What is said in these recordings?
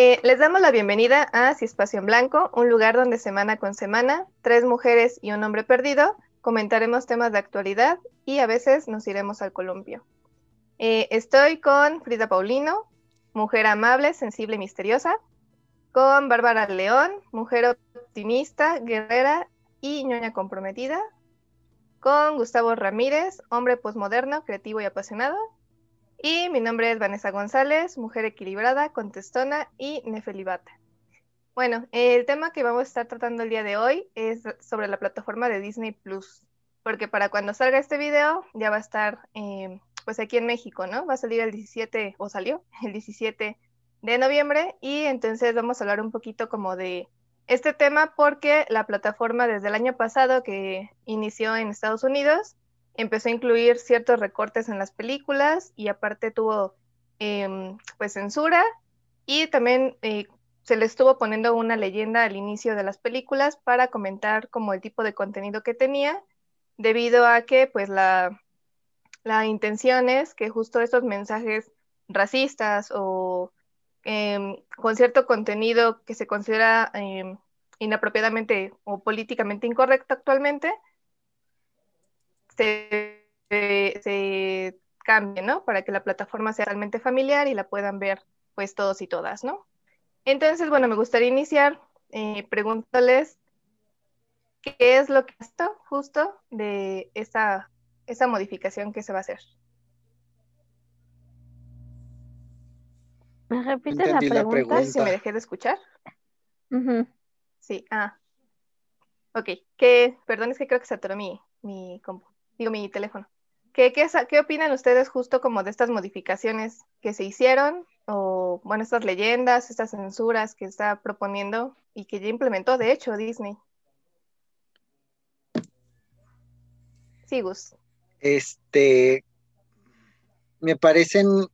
Eh, les damos la bienvenida a Espacio en Blanco, un lugar donde semana con semana, tres mujeres y un hombre perdido, comentaremos temas de actualidad y a veces nos iremos al columpio. Eh, estoy con Frida Paulino, mujer amable, sensible y misteriosa, con Bárbara León, mujer optimista, guerrera y ñoña comprometida, con Gustavo Ramírez, hombre posmoderno, creativo y apasionado, y mi nombre es Vanessa González, mujer equilibrada, contestona y nefelibata. Bueno, el tema que vamos a estar tratando el día de hoy es sobre la plataforma de Disney Plus, porque para cuando salga este video ya va a estar eh, pues aquí en México, ¿no? Va a salir el 17, o salió el 17 de noviembre, y entonces vamos a hablar un poquito como de este tema porque la plataforma desde el año pasado que inició en Estados Unidos, empezó a incluir ciertos recortes en las películas y aparte tuvo em, pues censura y también eh, se le estuvo poniendo una leyenda al inicio de las películas para comentar como el tipo de contenido que tenía debido a que pues la, la intención es que justo estos mensajes racistas o em, con cierto contenido que se considera em, inapropiadamente o políticamente incorrecto actualmente, se, cambie, ¿no? Para que la plataforma sea realmente familiar y la puedan ver pues todos y todas, ¿no? Entonces, bueno, me gustaría iniciar eh, preguntándoles qué es lo que está justo de esa, esa modificación que se va a hacer. ¿Me repites la pregunta? Si me dejé de escuchar. Sí, ah. Ok, que, perdón, es que creo que se atoró mi, mi compu digo, mi teléfono. ¿Qué, qué, opinan ustedes justo como de estas modificaciones que se hicieron? O, bueno, estas leyendas, estas censuras que está proponiendo y que ya implementó, de hecho, Disney. Sí, Gus. Este, me parecen,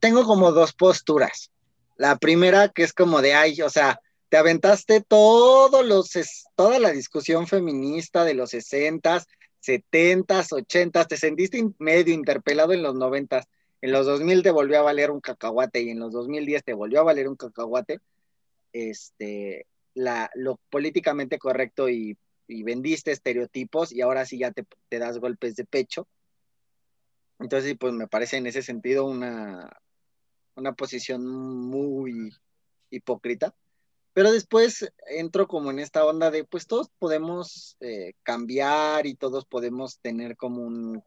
tengo como dos posturas. La primera que es como de, ay, o sea, te aventaste todos los, toda la discusión feminista de los sesentas, 70s, 80 te sentiste medio interpelado en los 90 en los 2000 te volvió a valer un cacahuate y en los 2010 te volvió a valer un cacahuate, este, la, lo políticamente correcto y, vendiste estereotipos y ahora sí ya te, te, das golpes de pecho. Entonces, pues me parece en ese sentido una, una posición muy hipócrita. Pero después entro como en esta onda de, pues todos podemos eh, cambiar y todos podemos tener como un,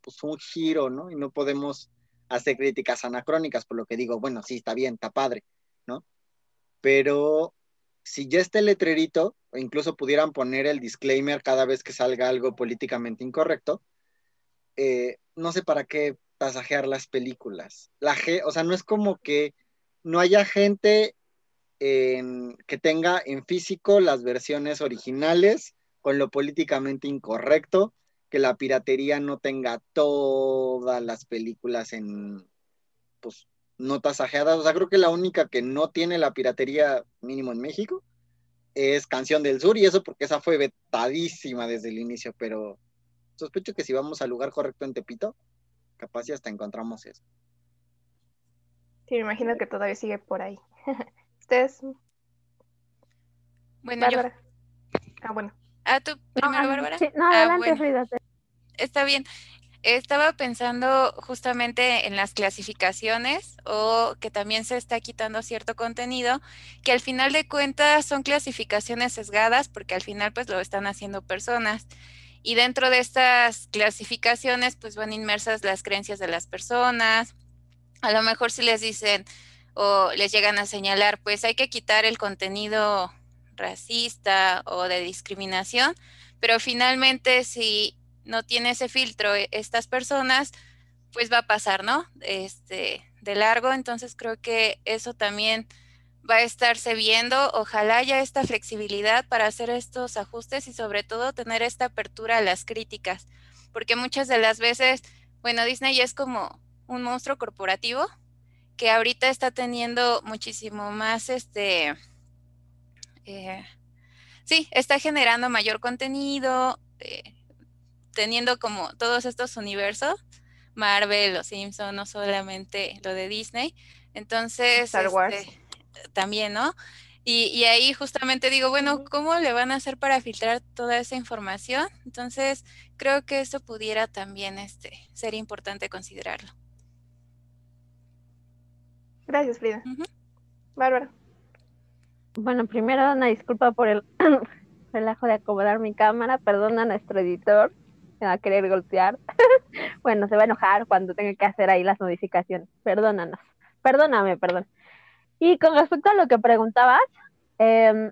pues, un giro, ¿no? Y no podemos hacer críticas anacrónicas, por lo que digo, bueno, sí, está bien, está padre, ¿no? Pero si ya está el letrerito, o incluso pudieran poner el disclaimer cada vez que salga algo políticamente incorrecto, eh, no sé para qué pasajear las películas. La o sea, no es como que no haya gente que tenga en físico las versiones originales con lo políticamente incorrecto, que la piratería no tenga todas las películas en pues no tasajeadas. O sea, creo que la única que no tiene la piratería mínimo en México es Canción del Sur, y eso porque esa fue vetadísima desde el inicio, pero sospecho que si vamos al lugar correcto en Tepito, capaz ya hasta encontramos eso. Sí, me imagino que todavía sigue por ahí. Bueno, Bárbara. Ah, bueno. Ah, tú primero, no, Bárbara. no, ah, adelante, Frida. Está bien. Estaba pensando justamente en las clasificaciones o que también se está quitando cierto contenido, que al final de cuentas son clasificaciones sesgadas porque al final pues lo están haciendo personas. Y dentro de estas clasificaciones pues van inmersas las creencias de las personas. A lo mejor si les dicen, o les llegan a señalar, pues hay que quitar el contenido racista o de discriminación, pero finalmente si no tiene ese filtro e, estas personas, pues va a pasar, ¿no? Este, de largo, entonces creo que eso también va a estarse viendo. Ojalá haya esta flexibilidad para hacer estos ajustes y sobre todo tener esta apertura a las críticas, porque muchas de las veces, bueno, Disney es como un monstruo corporativo que ahorita está teniendo muchísimo más, este, eh, sí, está generando mayor contenido, eh, teniendo como todos estos universos, Marvel, los Simpsons, no solamente lo de Disney, Entonces, Star Wars. este, también, ¿no? Y, y ahí justamente digo, bueno, ¿cómo le van a hacer para filtrar toda esa información? Entonces, creo que esto pudiera también este, ser importante considerarlo. Gracias, Frida. Ujú. Bárbara. Bueno, primero una disculpa por el relajo de acomodar mi cámara. Perdona a nuestro editor, me va a querer golpear. bueno, se va a enojar cuando tenga que hacer ahí las modificaciones. Perdónanos. Perdóname, perdón. Y con respecto a lo que preguntabas, em,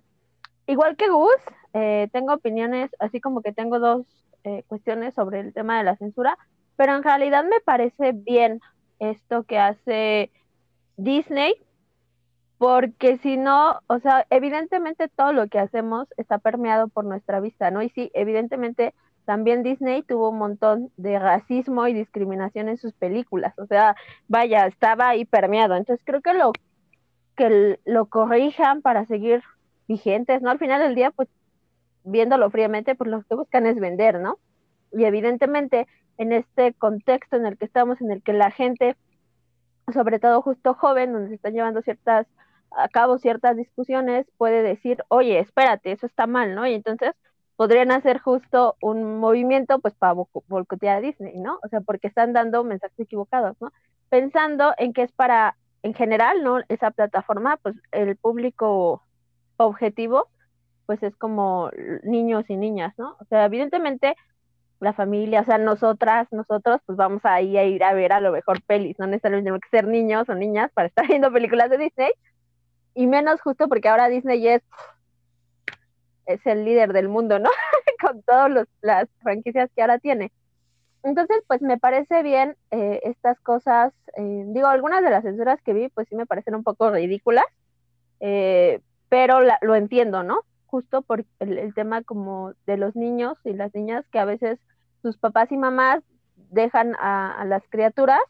igual que Gus, eh, tengo opiniones, así como que tengo dos eh, cuestiones sobre el tema de la censura, pero en realidad me parece bien esto que hace Disney porque si no, o sea, evidentemente todo lo que hacemos está permeado por nuestra vista, ¿no? Y sí, evidentemente también Disney tuvo un montón de racismo y discriminación en sus películas, o sea, vaya, estaba ahí permeado. Entonces creo que lo que lo corrijan para seguir vigentes, ¿no? Al final del día, pues viéndolo fríamente, pues lo que buscan es vender, ¿no? Y evidentemente en este contexto en el que estamos, en el que la gente, sobre todo justo joven, donde se están llevando ciertas a cabo ciertas discusiones, puede decir, oye, espérate, eso está mal, ¿no? Y entonces podrían hacer justo un movimiento, pues, para bo- boicotear a Disney, ¿no? O sea, porque están dando mensajes equivocados, ¿no? Pensando en que es para, en general, ¿no? Esa plataforma, pues, el público objetivo, pues, es como niños y niñas, ¿no? O sea, evidentemente, la familia, o sea, nosotras, nosotros, pues vamos ahí a ir a ver a lo mejor pelis, no necesariamente tenemos que ser niños o niñas para estar viendo películas de Disney, y menos justo porque ahora Disney es, es el líder del mundo, ¿no? Con todas las franquicias que ahora tiene. Entonces, pues me parece bien eh, estas cosas, eh, digo, algunas de las censuras que vi, pues sí me parecen un poco ridículas, eh, pero la- lo entiendo, ¿no? Justo por el tema como de los niños y las niñas que a veces sus papás y mamás dejan a, a las criaturas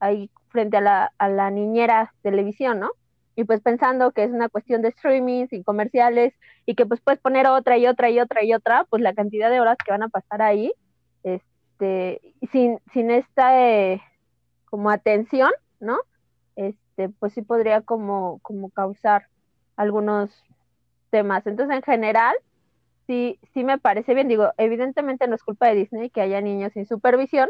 ahí frente a la, niñera televisión, ¿no? y pues pensando que es una cuestión de streaming sin comerciales y que pues puedes poner otra y otra y otra y otra, pues la cantidad de horas que van a pasar ahí, este, sin, sin esta eh, como atención, ¿no? Este, pues sí podría como, como causar algunos temas. Entonces, en general, sí, sí me parece bien. Digo, evidentemente no es culpa de Disney que haya niños sin supervisión,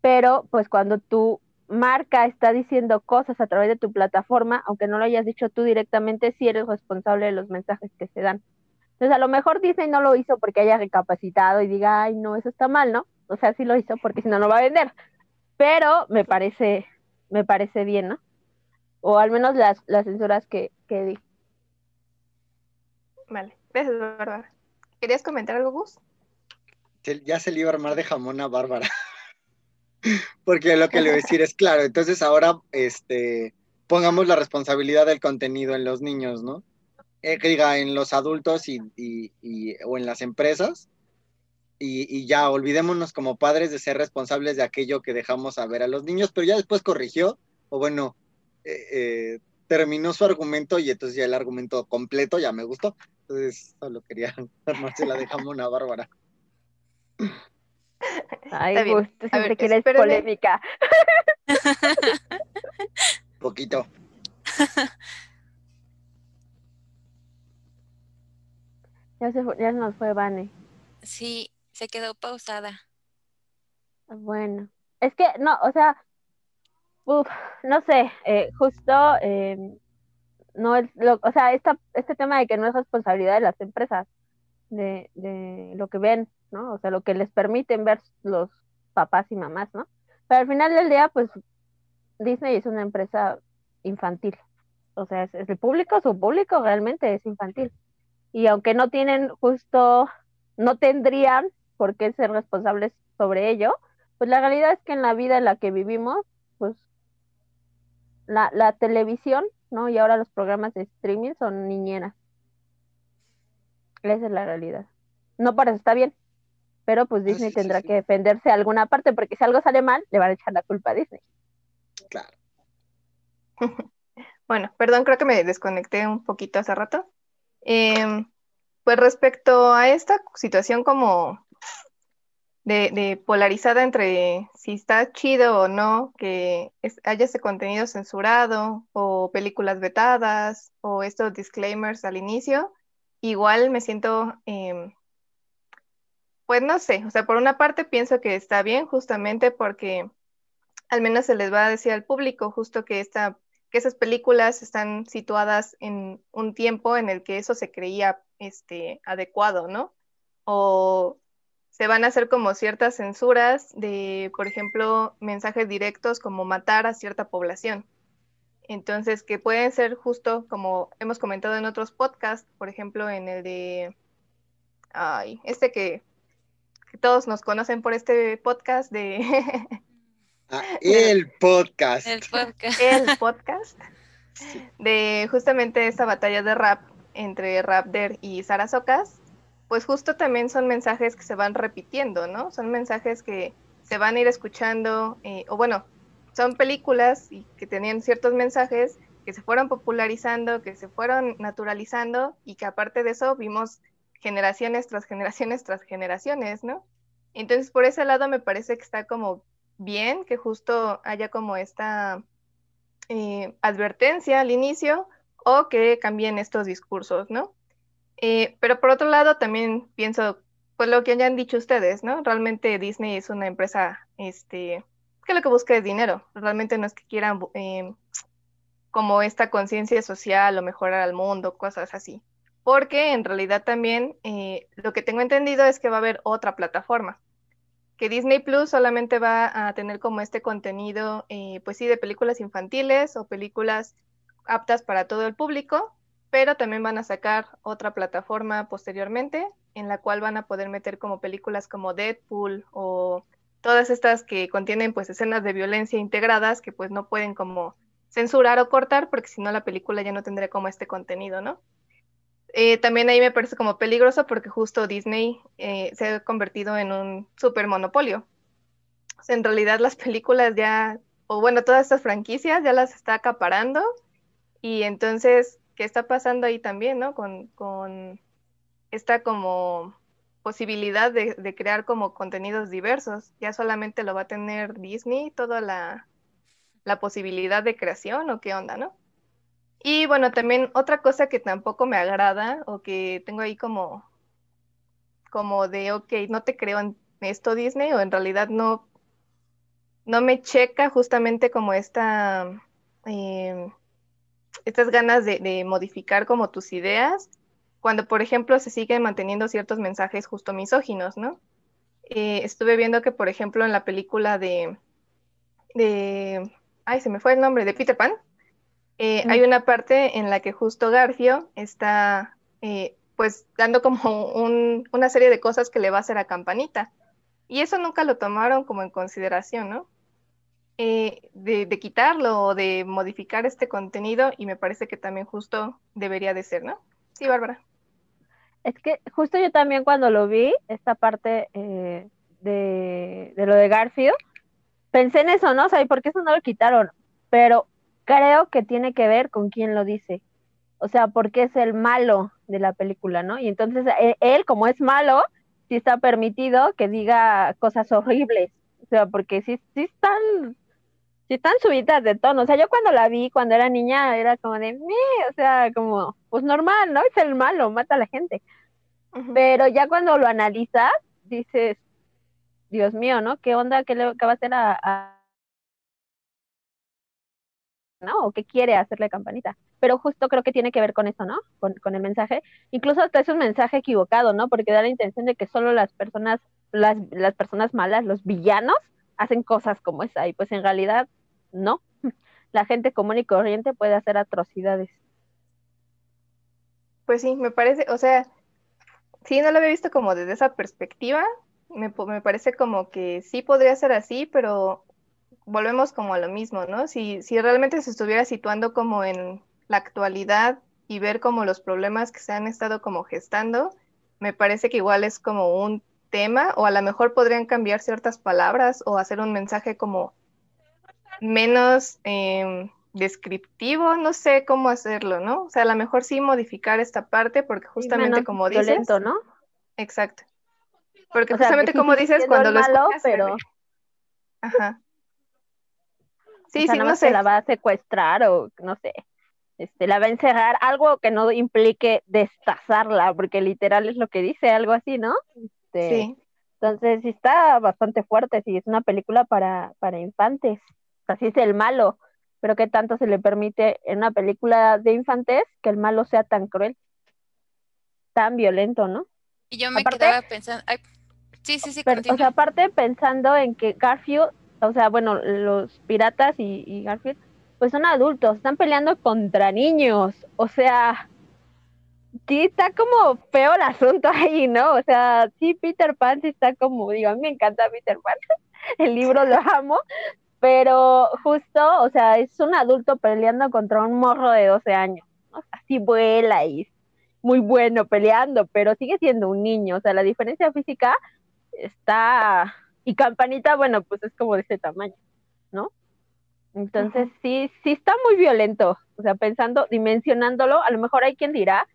pero pues cuando tu marca está diciendo cosas a través de tu plataforma, aunque no lo hayas dicho tú directamente, sí eres responsable de los mensajes que se dan. Entonces, a lo mejor Disney no lo hizo porque haya recapacitado y diga, ay, no, eso está mal, ¿no? O sea, sí lo hizo porque si no, no va a vender. Pero me parece, me parece bien, ¿no? O al menos las, las censuras que, que di. Vale, gracias, Bárbara. ¿Querías comentar algo, Gus? Ya se le iba a armar de jamón a Bárbara. Porque lo que le voy a decir es claro, entonces ahora este pongamos la responsabilidad del contenido en los niños, ¿no? Eh, diga, en los adultos y, y- y- o en las empresas. Y, y ya olvidémonos como padres de ser responsables de aquello que dejamos a ver a los niños, pero ya después corrigió, o bueno, eh, eh, terminó su argumento y entonces ya el argumento completo ya me gustó. Entonces solo quería armársela de jamón a Bárbara. Ay, Está bien. Gus, tú A siempre quieres polémica. Poquito. Ya se, fue- ya se nos fue Vane. Sí, se quedó pausada. Bueno, es que no, o sea, uf, no sé, eh, justo eh, no es lo, o sea, esta, este tema de que no es responsabilidad de las empresas, de, de lo que ven, ¿no? O sea, lo que les permiten ver los papás y mamás, ¿no? Pero al final del día, pues Disney es una empresa infantil, o sea, es, es el público, su público realmente es infantil. Y aunque no tienen justo, no tendrían por qué ser responsables sobre ello, pues la realidad es que en la vida en la que vivimos, pues la, la televisión, ¿no? Y ahora los programas de streaming son niñeras. Esa es la realidad. No por eso está bien, pero pues Disney sí, sí, tendrá sí. que defenderse de alguna parte, porque si algo sale mal, le van a echar la culpa a Disney. Claro. Bueno, perdón, creo que me desconecté un poquito hace rato. Em, pues respecto a esta situación como de, polarizada entre si está chido o no que haya ese contenido censurado o películas vetadas o estos disclaimers al inicio, igual me siento, em, pues no sé, o sea, por una parte pienso que está bien justamente porque al menos se les va a decir al público justo que, esta, que esas películas están situadas en un tiempo en el que eso se creía este, adecuado, ¿no? O se van a hacer como ciertas censuras de, por ejemplo, mensajes directos como matar a cierta población. Entonces, que pueden ser justo como hemos comentado en otros podcasts, por ejemplo, en el de, ay, este que, todos nos conocen por este podcast de... Ah, el podcast. El podcast. El podcast. De justamente esta batalla de rap entre Raptor y Sara Socas, pues justo también son mensajes que se van repitiendo, ¿no? Son mensajes que se van a ir escuchando, eh, o bueno, son películas y que tenían ciertos mensajes que se fueron popularizando, que se fueron naturalizando y que aparte de eso vimos generaciones tras generaciones tras generaciones, ¿no? Entonces por ese lado me parece que está como bien que justo haya como esta eh, advertencia al inicio o que cambien estos discursos, ¿no? Eh, pero por otro lado, también pienso, pues lo que hayan dicho ustedes, ¿no? Realmente Disney es una empresa este, que lo que busca es dinero. Realmente no es que quieran eh, como esta conciencia social o mejorar al mundo, cosas así. Porque en realidad también eh, lo que tengo entendido es que va a haber otra plataforma. Que Disney Plus solamente va a tener como este contenido, pues sí, de películas infantiles o películas aptas para todo el público, pero también van a sacar otra plataforma posteriormente en la cual van a poder meter como películas como Deadpool o todas estas que contienen pues escenas de violencia integradas que pues no pueden como censurar o cortar porque si no la película ya no tendría como este contenido, ¿no? Eh, también ahí me parece como peligroso porque justo Disney eh, se ha convertido en un super monopolio. En realidad las películas ya, o bueno, todas estas franquicias ya las está acaparando y entonces qué está pasando ahí también, ¿no? Con, esta como posibilidad de, crear como contenidos diversos. Ya solamente lo va a tener Disney, toda la, posibilidad de creación o qué onda, ¿no? Y bueno, también otra cosa que tampoco me agrada o que tengo ahí como, como de, ok, no te creo en esto Disney o en realidad no, no me checa justamente como esta... Eh, estas ganas de, modificar como tus ideas, cuando por ejemplo se siguen manteniendo ciertos mensajes justo misóginos, ¿no? Eh, estuve viendo que por ejemplo en la película de, de, ay, se me fue el nombre, de Peter Pan, eh, hay una parte en la que justo Garfio está eh, pues dando como una serie de cosas que le va a hacer a Campanita. Y eso nunca lo tomaron como en consideración, ¿no? Eh, de, quitarlo o de modificar este contenido y me parece que también justo debería de ser, ¿no? Sí, Bárbara. Es que justo yo también cuando lo vi, esta parte eh, de, lo de Garfield, pensé en eso, ¿no? O sea, ¿por qué eso no lo quitaron? Pero creo que tiene que ver con quién lo dice. O sea, porque es el malo de la película, ¿no? Y entonces e, él, como es malo, sí está permitido que diga cosas horribles. O sea, porque sí, sí están sí están subidas de tono. O sea, yo cuando la vi, cuando era niña, era como de, o sea, como, pues normal, ¿no? Es el malo, mata a la gente. Pero ya cuando lo analizas, dices, Dios mío, ¿no? ¿Qué onda? ¿Qué, le, va a hacer a, ¿no? O qué quiere hacerle campanita. Pero justo creo que tiene que ver con eso, ¿no? Con, con, el mensaje. Incluso hasta es un mensaje equivocado, ¿no? Porque da la intención de que solo las personas, las, las personas malas, los villanos, hacen cosas como esa. Y pues en realidad no. La gente común y corriente puede hacer atrocidades. Pues sí, me parece, o sea, sí, no lo había visto como desde esa perspectiva. Me, me parece como que sí podría ser así, pero volvemos como a lo mismo, ¿no? Si, si realmente se estuviera situando como en la actualidad y ver como los problemas que se han estado como gestando, me parece que igual es como un tema o a lo mejor podrían cambiar ciertas palabras o hacer un mensaje como menos em, descriptivo, no sé cómo hacerlo, ¿no? O sea, a lo mejor sí modificar esta parte porque justamente como dices... Violento, ¿no? Exacto. Porque precisamente como dices, cuando lo malo, pero... Ajá. Sí, sí, no sé. la va a secuestrar o no sé, este, la va a encerrar, algo que no implique destazarla, porque literal es lo que dice, algo así, ¿no? Este, sí. Entonces, sí está bastante fuerte, sí, es una película para, para infantes, así es el malo, pero ¿qué tanto se le permite en una película de infantes que el malo sea tan cruel, tan violento, ¿no? Y yo me quedaba pensando, sí, sí, sí, pero, o sea, aparte pensando en que Garfield, o sea, bueno, los piratas y, y Garfield, pues son adultos, están peleando contra niños, o sea, sí está como feo el asunto ahí, ¿no? O sea, sí, Peter Pan sí está como, digo, a mí me encanta Peter Pan, el libro lo amo, pero justo, o sea, es un adulto peleando contra un morro de 12 años, ¿no? Así vuela y muy bueno peleando, pero sigue siendo un niño, o sea, la diferencia física está, y Campanita, bueno, pues es como de ese tamaño, ¿no? Entonces, sí, sí está muy violento, o sea, pensando, dimensionándolo, a lo mejor hay quien dirá,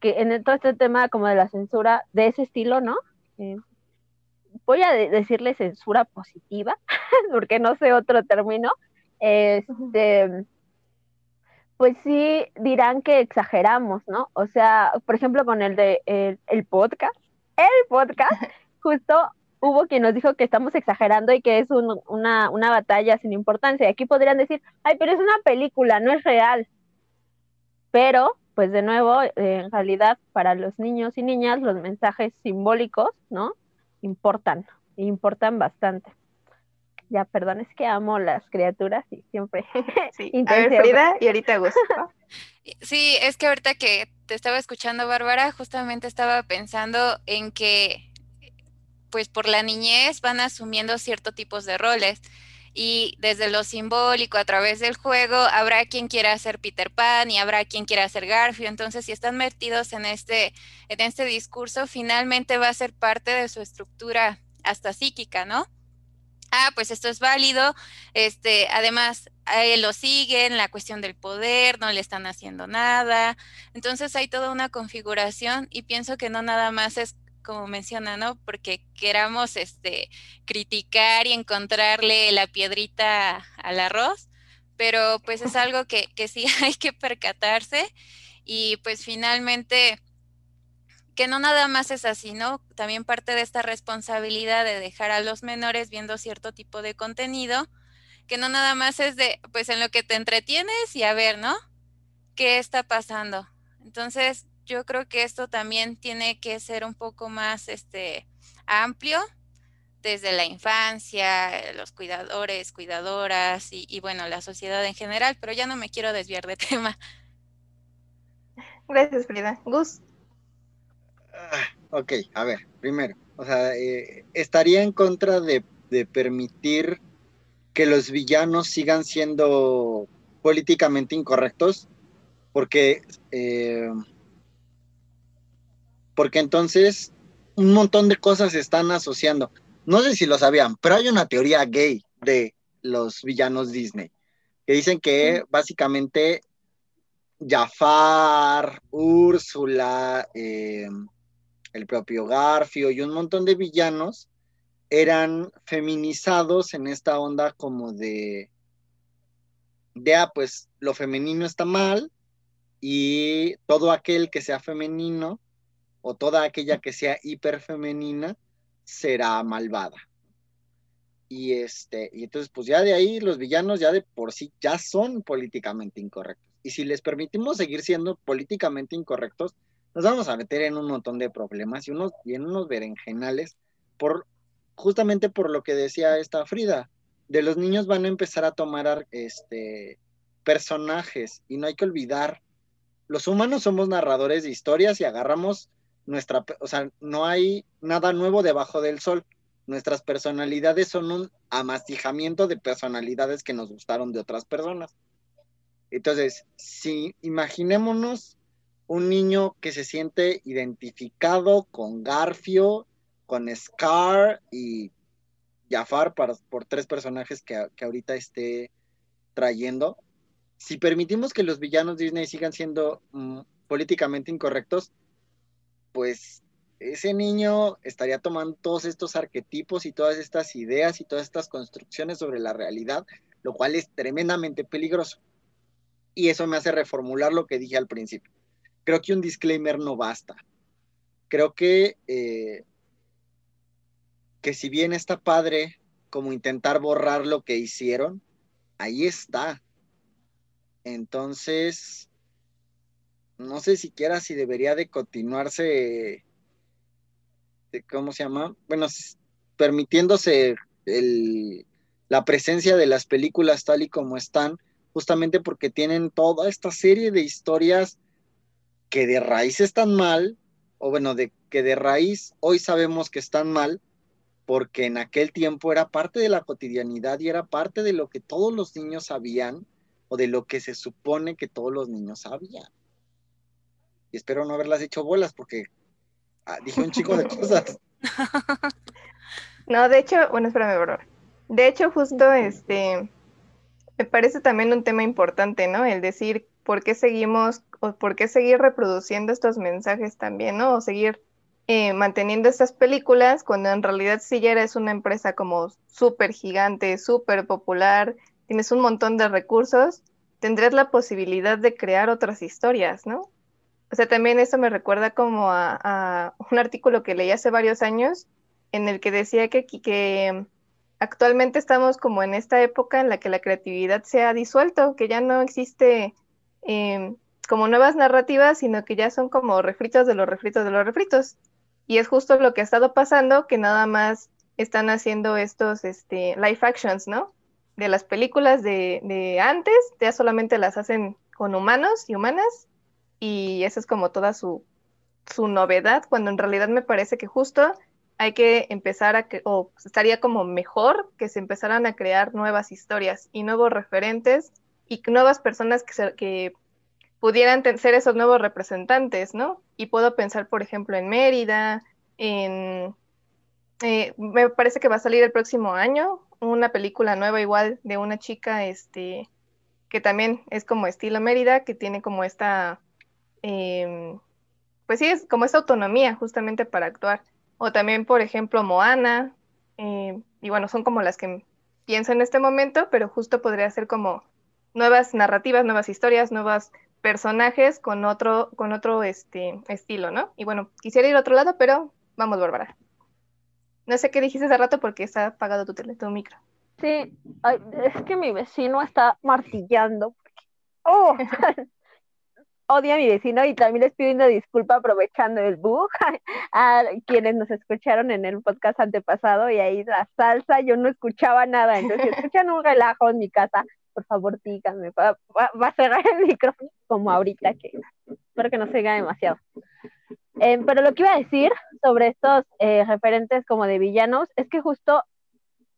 que en todo este tema como de la censura de ese estilo, ¿no? Eh, voy a decirle censura positiva, porque no sé otro término, este, pues sí dirán que exageramos, ¿no? O sea, por ejemplo, con el de el, podcast, el podcast, justo hubo quien nos dijo que estamos exagerando y que es una, una batalla sin importancia. Aquí podrían decir, ay, pero es una película, no es real. Pero pues de nuevo, eh, en realidad para los niños y niñas los mensajes simbólicos, ¿no? Importan, importan bastante. Ya, perdón, es que amo las criaturas y siempre. Sí. A ver, Frida, y ahorita gusto. Sí, es que ahorita que te estaba escuchando, Bárbara, justamente estaba pensando en que, pues por la niñez van asumiendo ciertos tipos de roles y desde lo simbólico a través del juego habrá quien quiera ser Peter Pan y habrá quien quiera ser Garfield. Entonces, si están metidos en este, en este discurso, finalmente va a ser parte de su estructura hasta psíquica, ¿no? Ah, pues esto es válido. Este, además, él lo siguen, la cuestión del poder, no le están haciendo nada. Entonces hay toda una configuración y pienso que no nada más es como menciona, ¿no? Porque queramos este, criticar y encontrarle la piedrita al arroz, pero pues es algo que, que sí hay que percatarse y pues finalmente que no nada más es así, ¿no? También parte de esta responsabilidad de dejar a los menores viendo cierto tipo de contenido, que no nada más es de, pues en lo que te entretienes y a ver, ¿no? ¿Qué está pasando? Entonces, yo creo que esto también tiene que ser un poco más este, amplio desde la infancia, los cuidadores, cuidadoras y, bueno, la sociedad en general, pero ya no me quiero desviar de tema. Gracias, Frida. Gus. Ah, ok, a ver, primero, o sea, eh, estaría en contra de, permitir que los villanos sigan siendo políticamente incorrectos, porque eh, porque entonces un montón de cosas se están asociando. No sé si lo sabían, pero hay una teoría gay de los villanos Disney, que dicen que básicamente Jafar, Úrsula, eh, el propio Garfio y un montón de villanos eran feminizados en esta onda como de, de, ah, pues lo femenino está mal y todo aquel que sea femenino o toda aquella que sea hiperfemenina será malvada. Y este, y entonces, pues ya de ahí los villanos ya de por sí ya son políticamente incorrectos. Y si les permitimos seguir siendo políticamente incorrectos, nos vamos a meter en un montón de problemas y, unos, y en unos berenjenales por justamente por lo que decía esta Frida. De los niños van a empezar a tomar este personajes y no hay que olvidar los humanos somos narradores de historias y agarramos nuestra, o sea, no hay nada nuevo debajo del sol. Nuestras personalidades son un amastijamiento de personalidades que nos gustaron de otras personas. Entonces, si imaginémonos un niño que se siente identificado con Garfio, con Scar y Jafar para, por tres personajes que, que ahorita esté trayendo. Si permitimos que los villanos Disney sigan siendo mm, políticamente incorrectos, pues ese niño estaría tomando todos estos arquetipos y todas estas ideas y todas estas construcciones sobre la realidad, lo cual es tremendamente peligroso. Y eso me hace reformular lo que dije al principio. Creo que un disclaimer no basta. Creo que, eh, que si bien está padre como intentar borrar lo que hicieron, ahí está. Entonces, no sé siquiera si debería de continuarse ¿cómo se llama? Bueno, permitiéndose la presencia de las películas tal y como están, justamente porque tienen toda esta serie de historias que de raíz están mal, o bueno, de que de raíz hoy sabemos que están mal, porque en aquel tiempo era parte de la cotidianidad y era parte de lo que todos los niños sabían, o de lo que se supone que todos los niños sabían. Y espero no haberlas hecho bolas, porque Ah, dije un chico de cosas. No, de hecho, bueno, espérame, bro. De hecho, justo este, me parece también un tema importante, ¿no? El decir por qué seguimos o por qué seguir reproduciendo estos mensajes también, ¿no? O seguir eh, manteniendo estas películas cuando en realidad si ya eres una empresa como súper gigante, súper popular, tienes un montón de recursos, tendrías la posibilidad de crear otras historias, ¿no? O sea, también eso me recuerda como a, un artículo que leí hace varios años en el que decía que, que actualmente estamos como en esta época en la que la creatividad se ha disuelto, que ya no existe em, como nuevas narrativas, sino que ya son como refritos de los refritos de los refritos. Y es justo lo que ha estado pasando, que nada más están haciendo estos este, live actions, ¿no? De las películas de, de antes, ya solamente las hacen con humanos y humanas, y esa es como toda su, su novedad, cuando en realidad me parece que justo hay que empezar a, o estaría como mejor que se empezaran a crear nuevas historias y nuevos referentes y nuevas personas que, que pudieran ser esos nuevos representantes, ¿no? Y puedo pensar, por ejemplo, en Mérida, en... Eh, me parece que va a salir el próximo año una película nueva igual de una chica, este, que también es como estilo Mérida, que tiene como esta Em, pues sí, es como esa autonomía justamente para actuar. O también, por ejemplo, Moana, em, y bueno, son como las que pienso en este momento, pero justo podría ser como nuevas narrativas, nuevas historias, nuevos personajes con otro, con otro este, estilo, ¿no? Y bueno, quisiera ir a otro lado, pero vamos, Bárbara. No sé qué dijiste hace rato porque está apagado tu, tele, tu micro. Sí, es que mi vecino está martillando. ¡Oh! odio a mi vecino y también les pido una disculpa aprovechando el bug a quienes nos escucharon en el podcast antepasado y ahí la salsa, yo no escuchaba nada, entonces si escuchan un relajo en mi casa, por favor díganme, va, a cerrar el micrófono como ahorita, que espero que no se oiga demasiado. Em, pero lo que iba a decir sobre estos eh, referentes como de villanos es que justo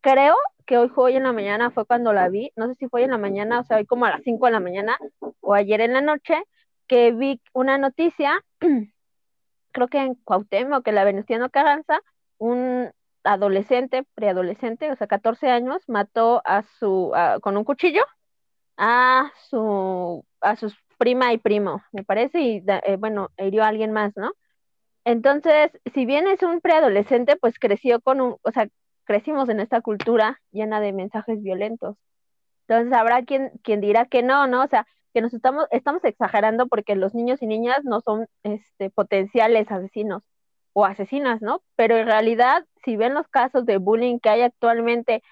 creo que hoy, hoy en la mañana fue cuando la vi, no sé si fue hoy en la mañana, o sea, hoy como a las 5 de la mañana o ayer en la noche, que vi una noticia, creo que en Cuauhtémoc, que la Venustiano Carranza, un adolescente, preadolescente, o sea, 14 años, mató a su, con un cuchillo a su, a sus prima y primo, me parece, y eh, bueno, hirió a alguien más, ¿no? Entonces, si bien es un preadolescente, pues creció con un, o sea, crecimos en esta cultura llena de mensajes violentos. Entonces, habrá quien, quien dirá que no, ¿no? O sea, que nos estamos, estamos exagerando porque los niños y niñas no son este, potenciales asesinos o asesinas, ¿no? Pero en realidad, si ven los casos de bullying que hay actualmente,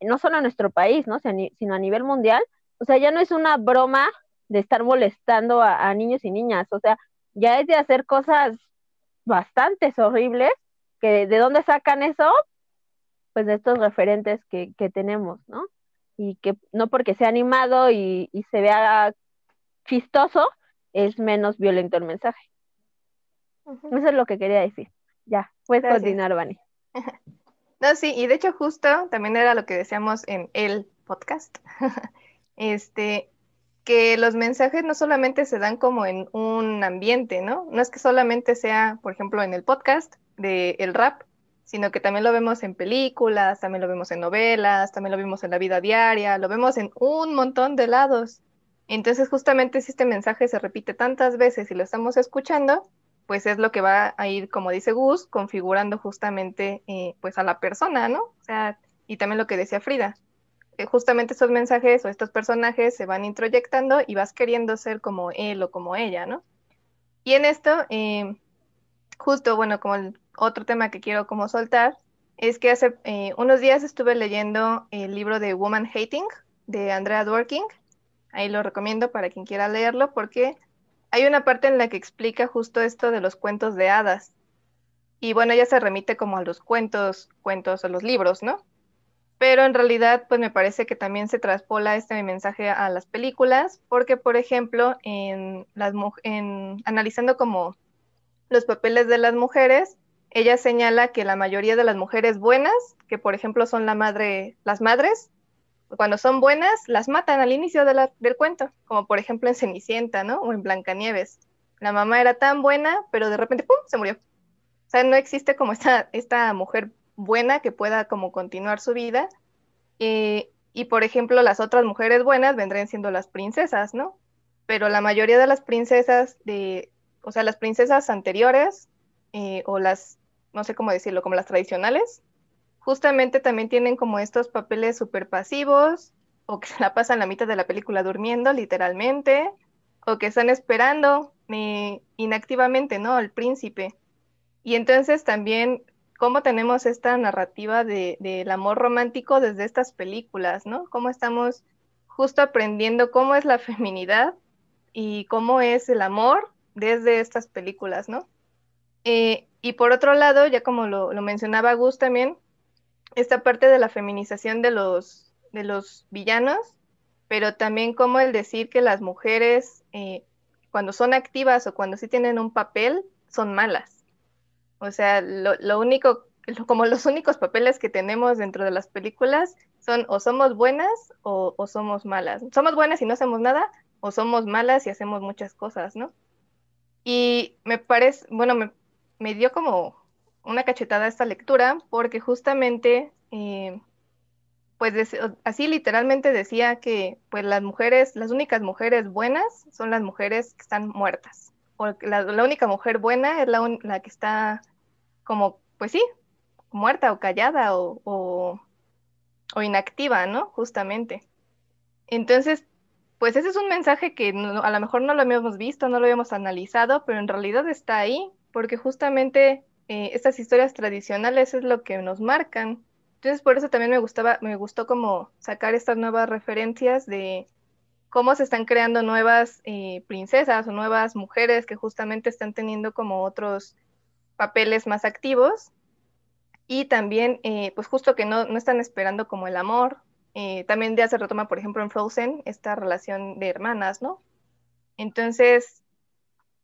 no solo en nuestro país, ¿no? Sino a nivel mundial, o sea, ya no es una broma de estar molestando a, niños y niñas, o sea, ya es de hacer cosas bastante horribles, que de dónde sacan eso, pues de estos referentes que, que tenemos, ¿no? Y que no porque sea animado y, y se vea chistoso, es menos violento el mensaje. Eso es lo que quería decir. Ya, puedes continuar, Vani. No, sí, y de hecho justo también era lo que decíamos en el podcast. este, que los mensajes no solamente se dan como en un ambiente, ¿no? No es que solamente sea, por ejemplo, en el podcast de el rap, sino que también lo vemos en películas, también lo vemos en novelas, también lo vemos en la vida diaria, lo vemos en un montón de lados. Entonces, justamente si este mensaje se repite tantas veces y lo estamos escuchando, pues es lo que va a ir, como dice Gus, configurando justamente eh, pues a la persona, ¿no? O sea, y también lo que decía Frida, eh, justamente estos mensajes o estos personajes se van introyectando y vas queriendo ser como él o como ella, ¿no? Y en esto, eh, justo, bueno, como el otro tema que quiero como soltar, es que hace unos días estuve leyendo el libro de Woman Hating de Andrea Dworkin. Ahí lo recomiendo para quien quiera leerlo porque hay una parte en la que explica justo esto de los cuentos de hadas. Y bueno, ella se remite como a los cuentos, cuentos o los libros, ¿no? Pero en realidad, pues me parece que también se traspola este mensaje a las películas, porque por ejemplo, en las en, analizando como los papeles de las mujeres, ella señala que la mayoría de las mujeres buenas, que por ejemplo son la madre, las madres, cuando son buenas, las matan al inicio del cuento, como por ejemplo en Cenicienta, ¿no? O en Blancanieves. La mamá era tan buena, pero de repente, ¡pum!, se murió. O sea, no existe como esta, esta mujer buena que pueda como continuar su vida. Eh, y por ejemplo, las otras mujeres buenas vendrían siendo las princesas, ¿no? Pero la mayoría de las princesas o sea, las princesas anteriores, eh, o las, no sé cómo decirlo, como las tradicionales, justamente también tienen como estos papeles súper pasivos, o que se la pasan la mitad de la película durmiendo, literalmente, o que están esperando eh, inactivamente, ¿no? Al príncipe. Y entonces también, ¿cómo tenemos esta narrativa del de, amor romántico desde estas películas, ¿no? ¿Cómo estamos justo aprendiendo cómo es la feminidad y cómo es el amor desde estas películas, ¿no? Eh, y por otro lado, ya como lo, lo mencionaba Gus también, esta parte de la feminización de los, de los villanos, pero también como el decir que las mujeres, eh, cuando son activas o cuando sí tienen un papel, son malas. O sea, lo, único, como los únicos papeles que tenemos dentro de las películas son o somos buenas o, somos malas. Somos buenas y no hacemos nada, o somos malas y hacemos muchas cosas, ¿no? Y me parece, bueno, me, me dio como una cachetada esta lectura porque justamente, eh, pues así literalmente decía que pues las mujeres, las únicas mujeres buenas son las mujeres que están muertas. O la, única mujer buena es la, la, que está como, pues sí, muerta o callada o, o inactiva, ¿no? Justamente. Entonces, pues ese es un mensaje que a lo mejor no lo habíamos visto, no lo habíamos analizado, pero en realidad está ahí, porque justamente eh, estas historias tradicionales es lo que nos marcan. Entonces por eso también me gustaba, me gustó como sacar estas nuevas referencias de cómo se están creando nuevas eh, princesas o nuevas mujeres que justamente están teniendo como otros papeles más activos y también eh, pues justo que no, no, están esperando como el amor. también ya se retoma, por ejemplo, en Frozen esta relación de hermanas, ¿no? Entonces,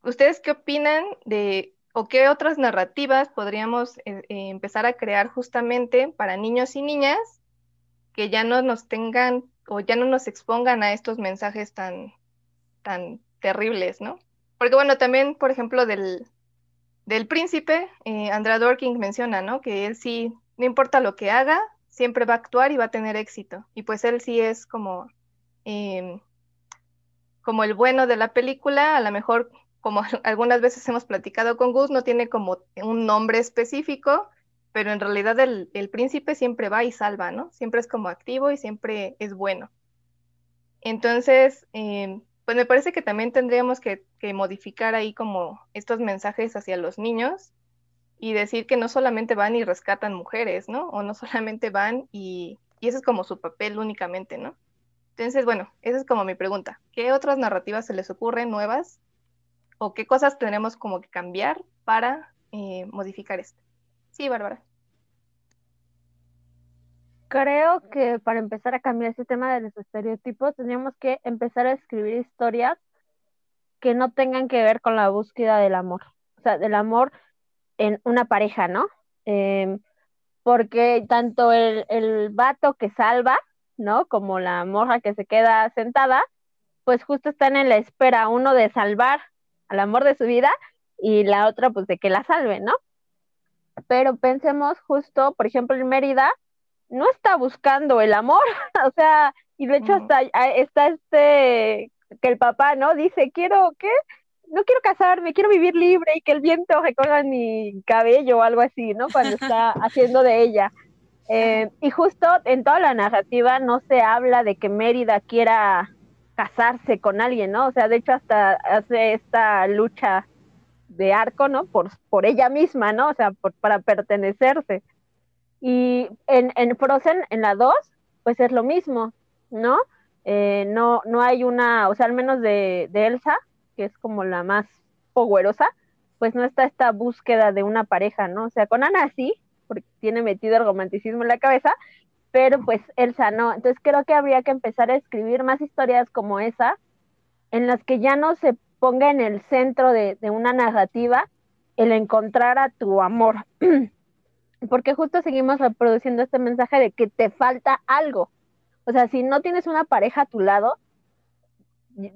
¿ustedes qué opinan de o qué otras narrativas podríamos eh, eh, empezar a crear justamente para niños y niñas que ya no nos tengan o ya no nos expongan a estos mensajes tan, tan terribles, ¿no? Porque bueno, también, por ejemplo, del, del príncipe, eh, Dorking menciona, ¿no? Que él sí, no importa lo que haga, siempre va a actuar y va a tener éxito. Y pues él sí es como, em, como el bueno de la película, a lo mejor como algunas veces hemos platicado con Gus, no tiene como un nombre específico, pero en realidad el, príncipe siempre va y salva, ¿no? Siempre es como activo y siempre es bueno. Entonces, em, pues me parece que también tendríamos que, modificar ahí como estos mensajes hacia los niños y decir que no solamente van y rescatan mujeres, ¿no? O no solamente van y, y ese es como su papel únicamente, ¿no? Entonces, bueno, esa es como mi pregunta. ¿Qué otras narrativas se les ocurren nuevas o qué cosas tenemos como que cambiar para eh, modificar esto. Sí, Bárbara. Creo que para empezar a cambiar ese tema de los estereotipos, tendríamos que empezar a escribir historias que no tengan que ver con la búsqueda del amor, o sea, del amor en una pareja, ¿no? Em, porque tanto el, el vato que salva, ¿no? Como la morra que se queda sentada, pues justo están en la espera, uno de salvar al amor de su vida y la otra pues de que la salve, ¿no? Pero pensemos justo, por ejemplo, en Mérida, no está buscando el amor, o sea, y de hecho hasta está este, que el papá, ¿no? Dice, quiero, ¿qué? no quiero casarme, quiero vivir libre y que el viento recorra mi cabello o algo así, ¿no? Cuando está haciendo de ella. Eh, y justo en toda la narrativa no se habla de que Mérida quiera casarse con alguien, ¿no? O sea, de hecho hasta hace esta lucha de arco, ¿no? Por, por ella misma, ¿no? O sea, para pertenecerse. Y en, en Frozen, en la 2, pues es lo mismo, ¿no? Eh, no, no hay una, o sea, al menos de, Elsa, que es como la más poderosa, pues no está esta búsqueda de una pareja, ¿no? O sea, con Ana sí, porque tiene metido el romanticismo en la cabeza, pero pues Elsa no. Entonces creo que habría que empezar a escribir más historias como esa, en las que ya no se ponga en el centro de, de una narrativa el encontrar a tu amor. porque justo seguimos reproduciendo este mensaje de que te falta algo. O sea, si no tienes una pareja a tu lado,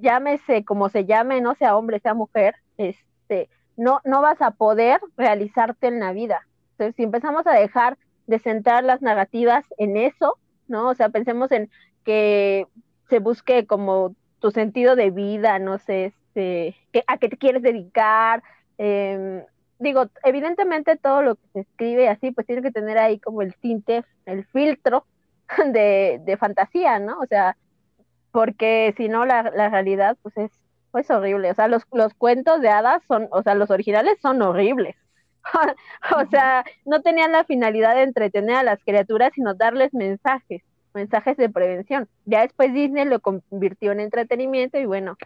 llámese como se llame, no sea hombre, sea mujer, este, no, no vas a poder realizarte en la vida. Entonces, si empezamos a dejar de centrar las narrativas en eso, ¿no? O sea, pensemos en que se busque como tu sentido de vida, no sé, este, a qué te quieres dedicar. Em, digo, evidentemente todo lo que se escribe así, pues tiene que tener ahí como el tinte, el filtro de, de fantasía, ¿no? O sea, porque si no, la, la realidad, pues es pues horrible. O sea, los, los cuentos de hadas son, o sea, los originales son horribles. o sea, no tenían la finalidad de entretener a las criaturas, sino darles mensajes, mensajes de prevención. Ya después Disney lo convirtió en entretenimiento y bueno,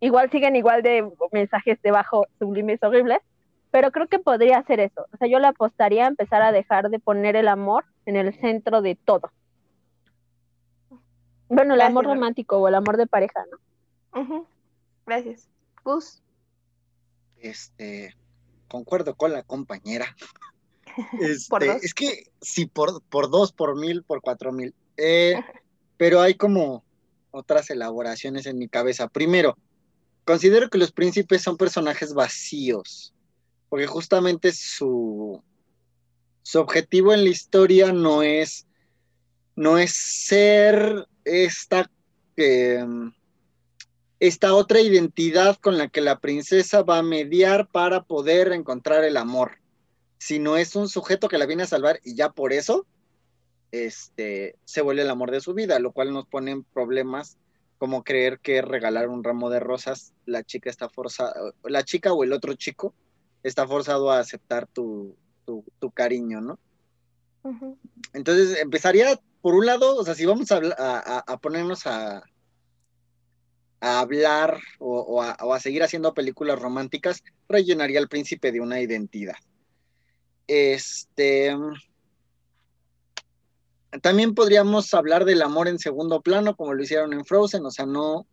igual siguen igual de mensajes debajo sublimes horribles, pero creo que podría hacer eso. O sea, yo le apostaría a empezar a dejar de poner el amor en el centro de todo. Bueno, el amor romántico o el amor de pareja, ¿no? Gracias. Gus. Este, concuerdo con la compañera. Este, es que sí, por, por dos, por mil, por cuatro mil. Eh, pero hay como otras elaboraciones en mi cabeza. Primero, considero que los príncipes son personajes vacíos, porque justamente su, su objetivo en la historia no es, no es ser esta, em, esta otra identidad con la que la princesa va a mediar para poder encontrar el amor, sino es un sujeto que la viene a salvar y ya por eso este, se vuelve el amor de su vida, lo cual nos pone en problemas como creer que regalar un ramo de rosas, la chica está forzada, la chica o el otro chico está forzado a aceptar tu, tu, cariño, ¿no? Entonces empezaría por un lado, o sea, si vamos a, ponernos a, a hablar o, a, seguir haciendo películas románticas, rellenaría al príncipe de una identidad. Este. También podríamos hablar del amor en segundo plano, como lo hicieron en Frozen, o sea, no.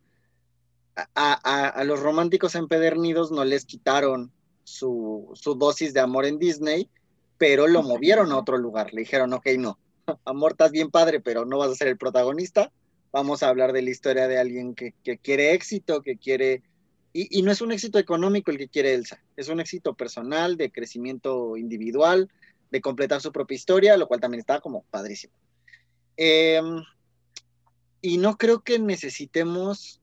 A, los románticos empedernidos no les quitaron su, su dosis de amor en Disney, pero lo movieron a otro lugar. Le dijeron, ok, no, amor, estás bien padre, pero no vas a ser el protagonista. Vamos a hablar de la historia de alguien que, quiere éxito, que quiere... Y, no es un éxito económico el que quiere Elsa, es un éxito personal, de crecimiento individual, de completar su propia historia, lo cual también está como padrísimo. Em, y no creo que necesitemos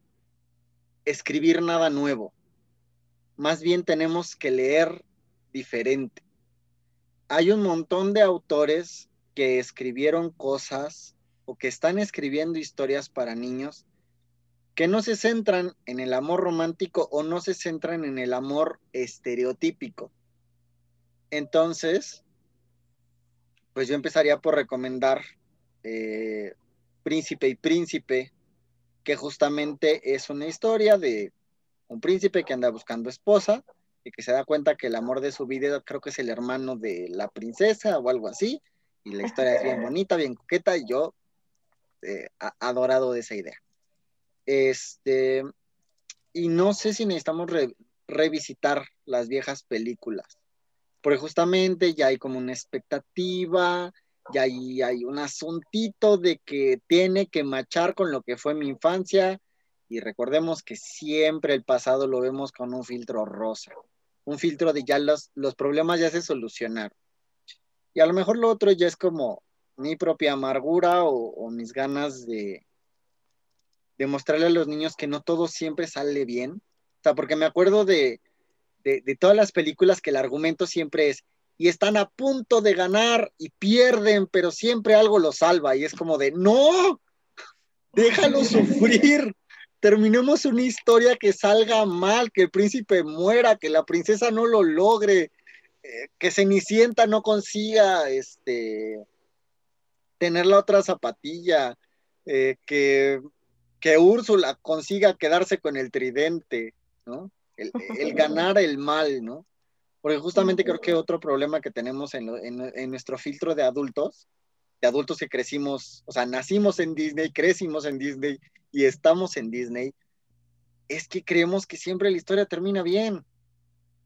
escribir nada nuevo. Más bien tenemos que leer diferente. Hay un montón de autores que escribieron cosas o que están escribiendo historias para niños que no se centran en el amor romántico o no se centran en el amor estereotípico. Entonces, pues yo empezaría por recomendar eh, Príncipe y Príncipe, que justamente es una historia de un príncipe que anda buscando esposa y que se da cuenta que el amor de su vida creo que es el hermano de la princesa o algo así, y la historia es bien bonita, bien coqueta, y yo eh, adorado de esa idea. Este, y no sé si necesitamos revisitar las viejas películas, porque justamente ya hay como una expectativa, ya hay, hay un asuntito de que tiene que machar con lo que fue mi infancia, y recordemos que siempre el pasado lo vemos con un filtro rosa, un filtro de ya los, los problemas ya se solucionaron. Y a lo mejor lo otro ya es como mi propia amargura o, mis ganas de, demostrarle a los niños que no todo siempre sale bien O sea, porque me acuerdo de, de, todas las películas que el argumento siempre es, y están a punto de ganar y pierden, pero siempre algo los salva. Y es como de, no, déjalo sufrir. Terminemos una historia que salga mal, que el príncipe muera, que la princesa no lo logre, eh, que Cenicienta no consiga este, tener la otra zapatilla, eh, que, que Úrsula consiga quedarse con el tridente, ¿no? El, ganar el mal, ¿no? Porque justamente creo que otro problema que tenemos en, en, nuestro filtro de adultos, de adultos que crecimos, o sea, nacimos en Disney, crecimos en Disney y estamos en Disney, es que creemos que siempre la historia termina bien.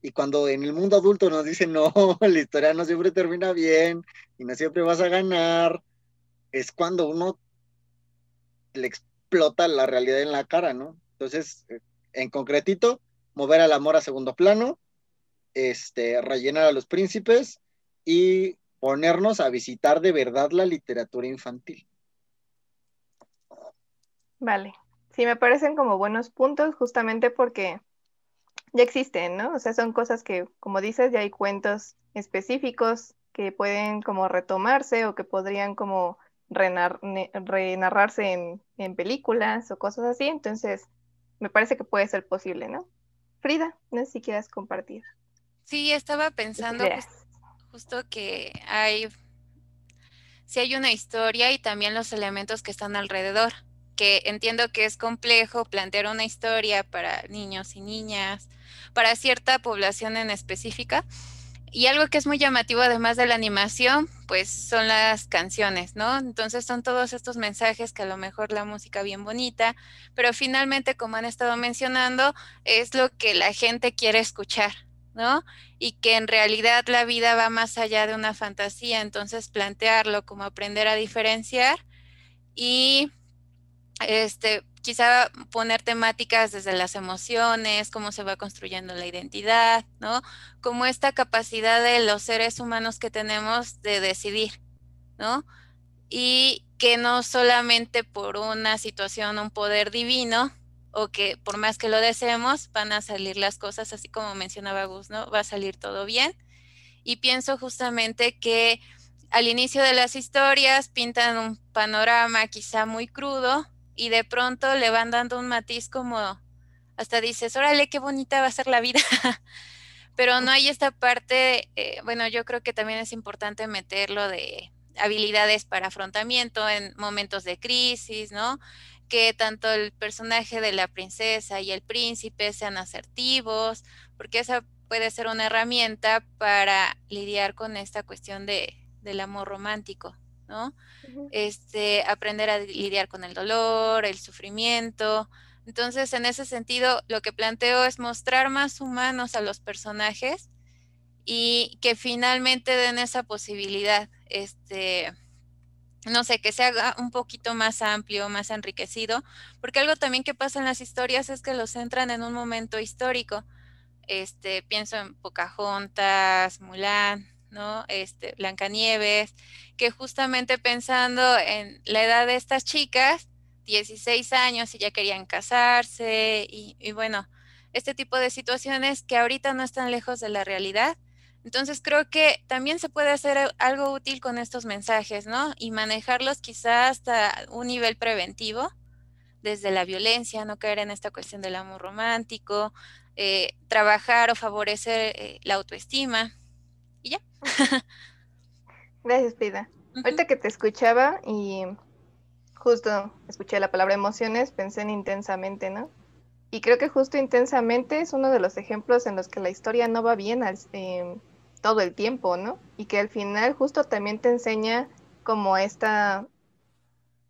Y cuando en el mundo adulto nos dicen, no, la historia no siempre termina bien y no siempre vas a ganar, es cuando uno le explota la realidad en la cara, ¿no? Entonces, eh, en concretito, mover al amor a segundo plano, este, rellenar a los príncipes y ponernos a visitar de verdad la literatura infantil. Vale, sí, me parecen como buenos puntos justamente porque ya existen, ¿no? O sea, son cosas que, como dices, ya hay cuentos específicos que pueden como retomarse o que podrían como renarrarse en, en películas o cosas así, entonces me parece que puede ser posible, ¿no? Frida, no sé si quieras compartir. Sí, estaba pensando justo que hay, si hay una historia y también los elementos que están alrededor, que entiendo que es complejo plantear una historia para niños y niñas, para cierta población en específica, y algo que es muy llamativo además de la animación, pues son las canciones, ¿no? Entonces son todos estos mensajes que a lo mejor la música bien bonita, pero finalmente, como han estado mencionando, es lo que la gente quiere escuchar, ¿no? Y que en realidad la vida va más allá de una fantasía, entonces plantearlo como aprender a diferenciar y este quizá poner temáticas desde las emociones, cómo se va construyendo la identidad, ¿no? Como esta capacidad de los seres humanos que tenemos de decidir, ¿no? Y que no solamente por una situación, un poder divino, o que por más que lo deseemos, van a salir las cosas así como mencionaba Gus, ¿no? Va a salir todo bien. Y pienso justamente que al inicio de las historias pintan un panorama quizá muy crudo, y de pronto le van dando un matiz como hasta dices, órale, qué bonita va a ser la vida. Pero no hay esta parte, eh, bueno, yo creo que también es importante meterlo de habilidades para afrontamiento en momentos de crisis, ¿no? Que tanto el personaje de la princesa y el príncipe sean asertivos, porque esa puede ser una herramienta para lidiar con esta cuestión de, del amor romántico. ¿No? Este, aprender a lidiar con el dolor, el sufrimiento. Entonces, en ese sentido, lo que planteo es mostrar más humanos a los personajes y que finalmente den esa posibilidad, este, no sé, que se haga un poquito más amplio, más enriquecido, porque algo también que pasa en las historias es que los centran en un momento histórico. Este, pienso en Pocahontas, Mulan, ¿no? Este, Blancanieves, que justamente pensando en la edad de estas chicas, 16 años y ya querían casarse y, y bueno, este tipo de situaciones que ahorita no están lejos de la realidad. Entonces creo que también se puede hacer algo útil con estos mensajes, ¿no? Y manejarlos quizás hasta un nivel preventivo, desde la violencia, no caer en esta cuestión del amor romántico, eh, trabajar o favorecer eh, la autoestima y ya. Gracias, Pida. Ahorita que te escuchaba y justo escuché la palabra emociones, pensé en intensamente, ¿no? Y creo que justo intensamente es uno de los ejemplos en los que la historia no va bien em, todo el tiempo, ¿no? Y que al final justo también te enseña como esta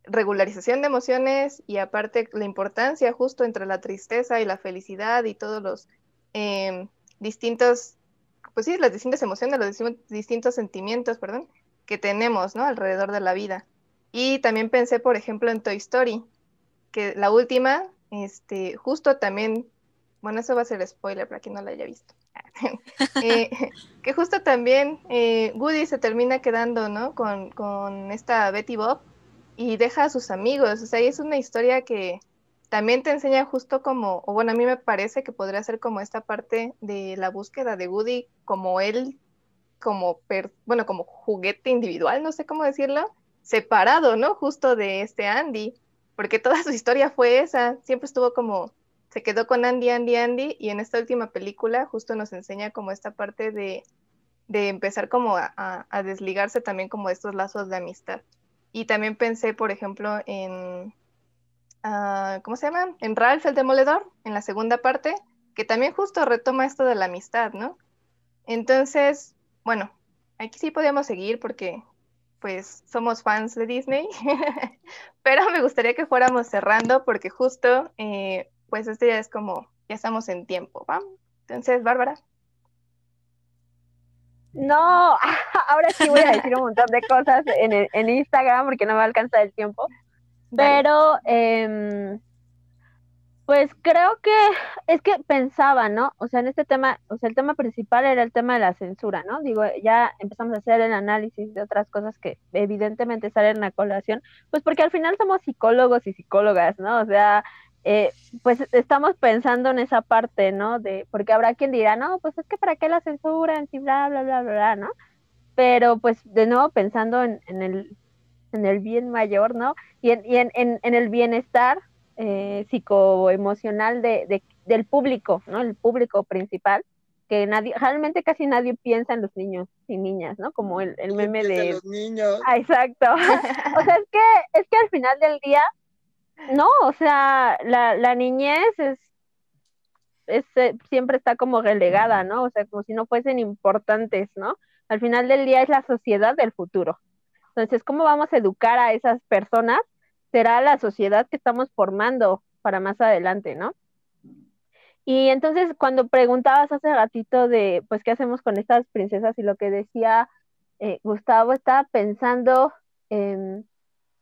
regularización de emociones y aparte la importancia justo entre la tristeza y la felicidad y todos los em, distintos pues sí, las distintas emociones, los distintos sentimientos, perdón, que tenemos, ¿no? Alrededor de la vida. Y también pensé, por ejemplo, en Toy Story, que la última, este, justo también, bueno, eso va a ser spoiler para quien no la haya visto. Eh, que justo también eh, Woody se termina quedando, ¿no? Con, con esta Betty Bob y deja a sus amigos. O sea, es una historia que también te enseña justo como, o bueno, a mí me parece que podría ser como esta parte de la búsqueda de Woody, como él, como, bueno, como juguete individual, no sé cómo decirlo, separado, ¿no? Justo de este Andy, porque toda su historia fue esa, siempre estuvo como, se quedó con Andy, Andy, Andy, y en esta última película justo nos enseña como esta parte de, de empezar como a, a, desligarse también como estos lazos de amistad. Y también pensé, por ejemplo, en, uh, ¿cómo se llama? En Ralph el Demoledor, en la segunda parte, que también justo retoma esto de la amistad, ¿no? Entonces, bueno, aquí sí podíamos seguir porque pues somos fans de Disney, pero me gustaría que fuéramos cerrando porque justo, eh, pues este ya es como, ya estamos en tiempo, ¿va? Entonces, Bárbara. No, ahora sí voy a decir un montón de cosas en, en Instagram porque no me va a alcanzar el tiempo, pero... Eh, pues creo que es que pensaba, ¿no? O sea, en este tema, o sea, el tema principal era el tema de la censura, ¿no? Digo, ya empezamos a hacer el análisis de otras cosas que evidentemente salen en la colación, pues porque al final somos psicólogos y psicólogas, ¿no? O sea, eh, pues estamos pensando en esa parte, ¿no? De, porque habrá quien dirá, no, pues es que para qué la censura, en sí, bla, bla, bla, bla, ¿no? Pero pues de nuevo pensando en, en el, en el bien mayor, ¿no? Y en, y en, en el bienestar eh, psicoemocional de, del público, ¿no? El público principal, que nadie, realmente casi nadie piensa en los niños y niñas, ¿no? Como el, el meme de... Los niños. Ah, exacto. o sea, es que, es que al final del día, no, o sea, la, la niñez es, es, eh, siempre está como relegada, ¿no? O sea, como si no fuesen importantes, ¿no? Al final del día es la sociedad del futuro. Entonces, ¿cómo vamos a educar a esas personas será la sociedad que estamos formando para más adelante, ¿no? Y entonces cuando preguntabas hace ratito de, pues, ¿qué hacemos con estas princesas? Y lo que decía eh, Gustavo, estaba pensando,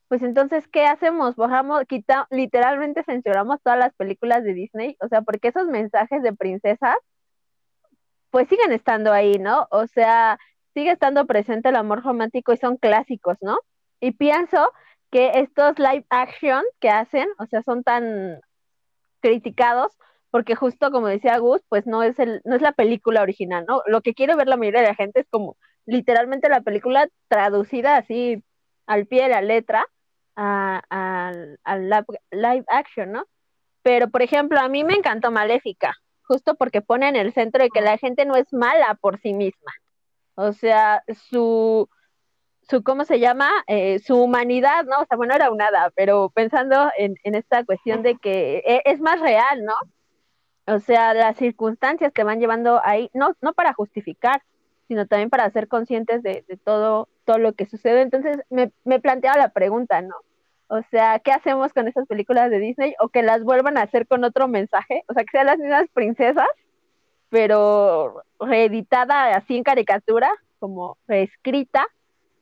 pues entonces, ¿qué hacemos? Bajamos, literalmente censuramos todas las películas de Disney, o sea, porque esos mensajes de princesas, pues siguen estando ahí, ¿no? O sea, sigue estando presente el amor romántico y son clásicos, ¿no? Y pienso que estos live action que hacen, o sea, son tan criticados porque justo como decía Gus, pues no es el no es la película original, ¿no? Lo que quiere ver la mayoría de la gente es como literalmente la película traducida así al pie de la letra al live action, ¿no? Pero por ejemplo, a mí me encantó Maléfica, justo porque pone en el centro de que la gente no es mala por sí misma. O sea, su su, ¿cómo se llama? Eh, su humanidad, ¿no? O sea, bueno, era un nada, pero pensando en, esta cuestión de que e, es más real, ¿no? O sea, las circunstancias te van llevando ahí, no, no para justificar, sino también para ser conscientes de, todo, todo lo que sucede. Entonces me, me planteaba la pregunta, ¿no? O sea, ¿qué hacemos con esas películas de Disney? O que las vuelvan a hacer con otro mensaje, o sea, que sean las mismas princesas, pero reeditada así en caricatura, como reescrita,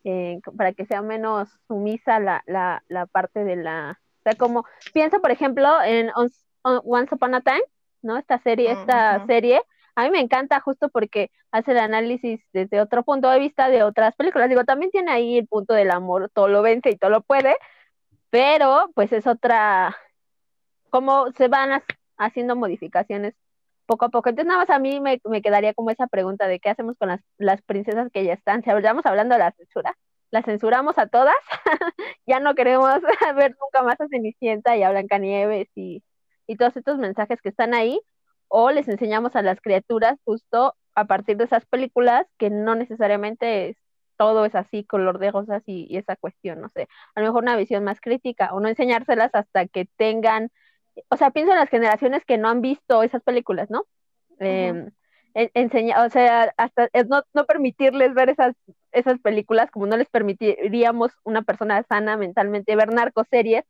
eh, para que sea menos sumisa la, la, la, parte de la... O sea, como pienso, por ejemplo, en Once Upon a Time, ¿no? Esta serie, esta serie, a mí me encanta justo porque hace el análisis desde otro punto de vista de otras películas. Digo, también tiene ahí el punto del amor, todo lo vence y todo lo puede, pero pues es otra, como se van haciendo modificaciones poco a poco. Entonces, nada más a mí me, quedaría como esa pregunta de qué hacemos con las, las princesas que ya están. Si estamos hablando de la censura, ¿las censuramos a todas? ya no queremos ver nunca más a Cenicienta y a Blancanieves y, y todos estos mensajes que están ahí, o les enseñamos a las criaturas justo a partir de esas películas que no necesariamente todo es así, color de rosas y, y, esa cuestión, no sé, a lo mejor una visión más crítica o no enseñárselas hasta que tengan o sea, pienso en las generaciones que no han visto esas películas, ¿no? Eh, o sea, hasta no, no, permitirles ver esas, esas películas como no les permitiríamos una persona sana mentalmente ver narcoseries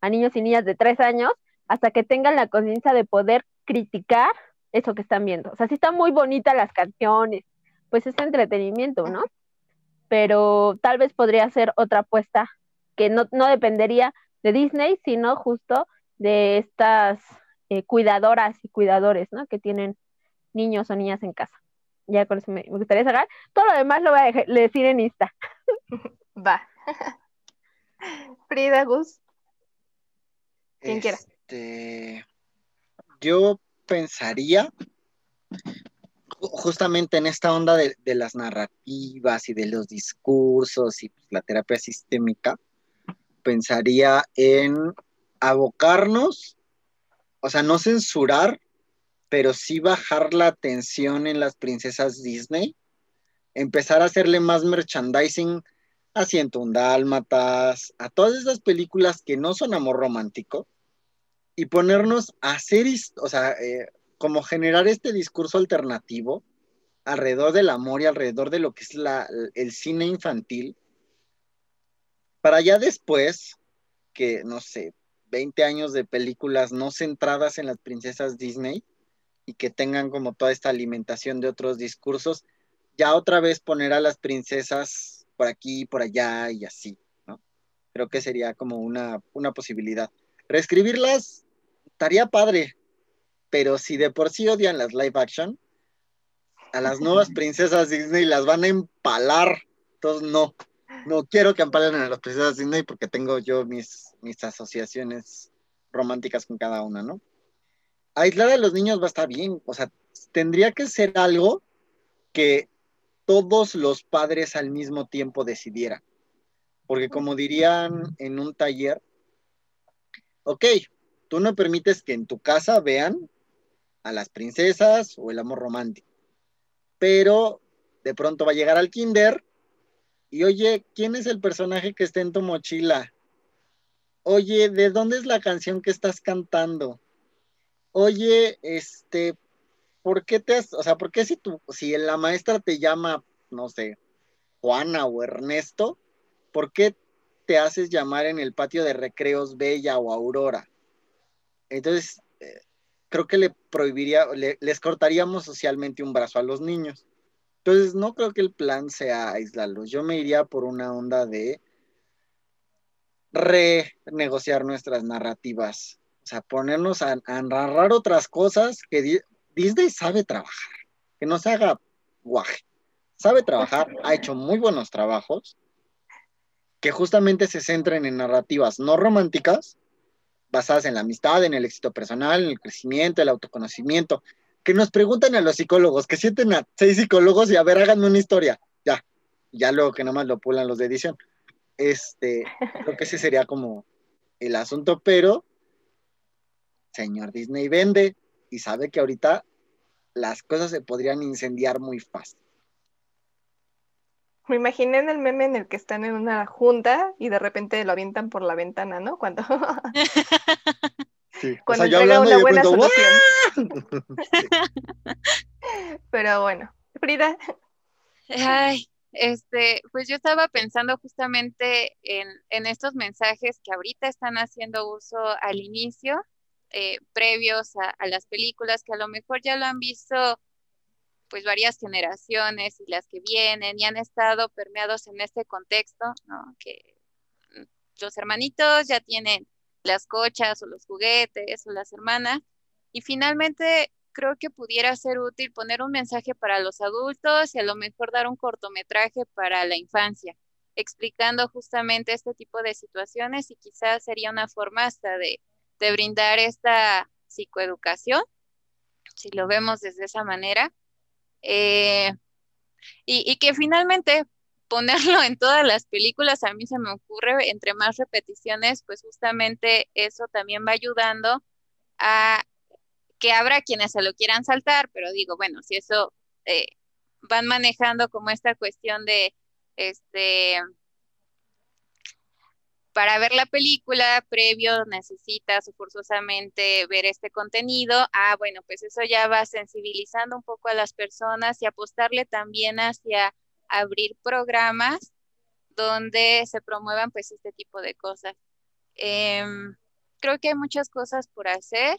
a niños y niñas de tres años hasta que tengan la conciencia de poder criticar eso que están viendo. O sea, sí están muy bonitas las canciones, pues es entretenimiento, ¿no? Pero tal vez podría ser otra apuesta que no, no dependería de Disney, sino justo de estas eh, cuidadoras y cuidadores, ¿no? Que tienen niños o niñas en casa. Ya con eso me, gustaría sacar. Todo lo demás lo voy a decir en Insta. Va. Frida, Gus. Quien quiera. Este, yo pensaría justamente en esta onda de, las narrativas y de los discursos y pues, la terapia sistémica, pensaría en abocarnos, o sea, no censurar, pero sí bajar la atención en las princesas Disney, empezar a hacerle más merchandising a Ciento Dálmatas, a todas esas películas que no son amor romántico, y ponernos a hacer, o sea, eh, como generar este discurso alternativo alrededor del amor y alrededor de lo que es la, el cine infantil, para ya después, que no sé, 20 años de películas no centradas en las princesas Disney y que tengan como toda esta alimentación de otros discursos, ya otra vez poner a las princesas por aquí, por allá y así, ¿no? Creo que sería como una, una posibilidad. Reescribirlas estaría padre, pero si de por sí odian las live action, a las nuevas princesas Disney las van a empalar. Entonces, no, no quiero que empalen a las princesas Disney porque tengo yo mis, mis asociaciones románticas con cada una, ¿no? Aislar a los niños va a estar bien, o sea, tendría que ser algo que todos los padres al mismo tiempo decidieran. Porque como dirían en un taller, ok, tú no permites que en tu casa vean a las princesas o el amor romántico. Pero de pronto va a llegar al kinder y oye, ¿quién es el personaje que está en tu mochila? Oye, ¿de dónde es la canción que estás cantando? Oye, este, ¿por qué te has, o sea, por qué si tú, si la maestra te llama, no sé, Juana o Ernesto, ¿por qué te haces llamar en el patio de recreos Bella o Aurora? Entonces, eh, creo que le prohibiría, les cortaríamos socialmente un brazo a los niños. Entonces, no creo que el plan sea aislarlos. Yo me iría por una onda de renegociar nuestras narrativas. O sea, ponernos a, narrar otras cosas que Disney sabe trabajar. Que no se haga guaje. Sabe trabajar, ha hecho muy buenos trabajos que justamente se centren en narrativas no románticas, basadas en la amistad, en el éxito personal, en el crecimiento, el autoconocimiento. Que nos preguntan a los psicólogos, que sienten a seis psicólogos y a ver, háganme una historia. Ya, ya luego que nada más lo pulan los de edición. Este, creo que ese sería como el asunto, pero señor Disney vende y sabe que ahorita las cosas se podrían incendiar muy fácil. Me imaginé en el meme en el que están en una junta y de repente lo avientan por la ventana, ¿no? Cuando, sí. Cuando entrega una buena solución. Pero bueno, Frida. Ay, este, pues yo estaba pensando justamente en, en estos mensajes que ahorita están haciendo uso al inicio, eh, previos a, a las películas, que a lo mejor ya lo han visto pues varias generaciones y las que vienen y han estado permeados en este contexto, ¿no? Que los hermanitos ya tienen las cochas o los juguetes o las hermanas y finalmente creo que pudiera ser útil poner un mensaje para los adultos y a lo mejor dar un cortometraje para la infancia, explicando justamente este tipo de situaciones y quizás sería una forma hasta de, de brindar esta psicoeducación, si lo vemos desde esa manera, eh, y, que finalmente ponerlo en todas las películas, a mí se me ocurre, entre más repeticiones, pues justamente eso también va ayudando a que habrá quienes se lo quieran saltar, pero digo, bueno, si eso eh, van manejando como esta cuestión de, este, para ver la película previo necesitas forzosamente ver este contenido. Ah, bueno, pues eso ya va sensibilizando un poco a las personas y apostarle también hacia abrir programas donde se promuevan pues este tipo de cosas. Em, creo que hay muchas cosas por hacer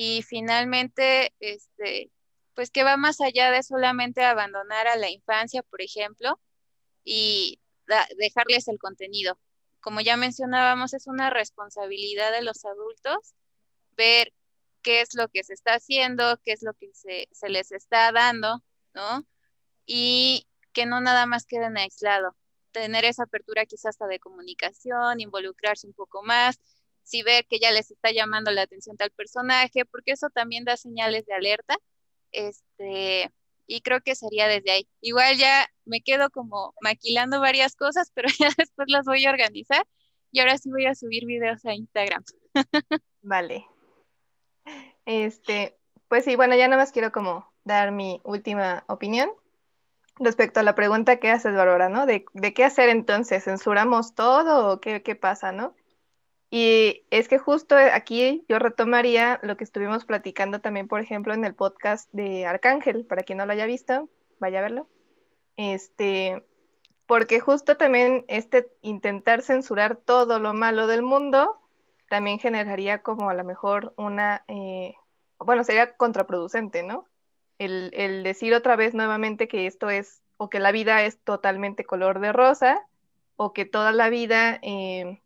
y finalmente, este, pues que va más allá de solamente abandonar a la infancia, por ejemplo, y dejarles el contenido como ya mencionábamos, es una responsabilidad de los adultos ver qué es lo que se está haciendo, qué es lo que se, les está dando, ¿no? Y que no nada más queden aislados. Tener esa apertura quizás hasta de comunicación, involucrarse un poco más. Si ve que ya les está llamando la atención tal personaje, porque eso también da señales de alerta. Este, y creo que sería desde ahí. Igual ya me quedo como maquilando varias cosas, pero ya después las voy a organizar y ahora sí voy a subir videos a Instagram. Vale. Este, pues sí, bueno, ya nada más quiero como dar mi última opinión respecto a la pregunta que haces, Bárbara, ¿no? De, de, qué hacer entonces, ¿censuramos todo o qué, qué pasa, no? Y es que justo aquí yo retomaría lo que estuvimos platicando también, por ejemplo, en el podcast de Arcángel, para quien no lo haya visto, vaya a verlo. Este, porque justo también este intentar censurar todo lo malo del mundo también generaría como a lo mejor una, eh, bueno, sería contraproducente, ¿no? El, el, decir otra vez nuevamente que esto es, o que la vida es totalmente color de rosa, o que toda la vida... Eh,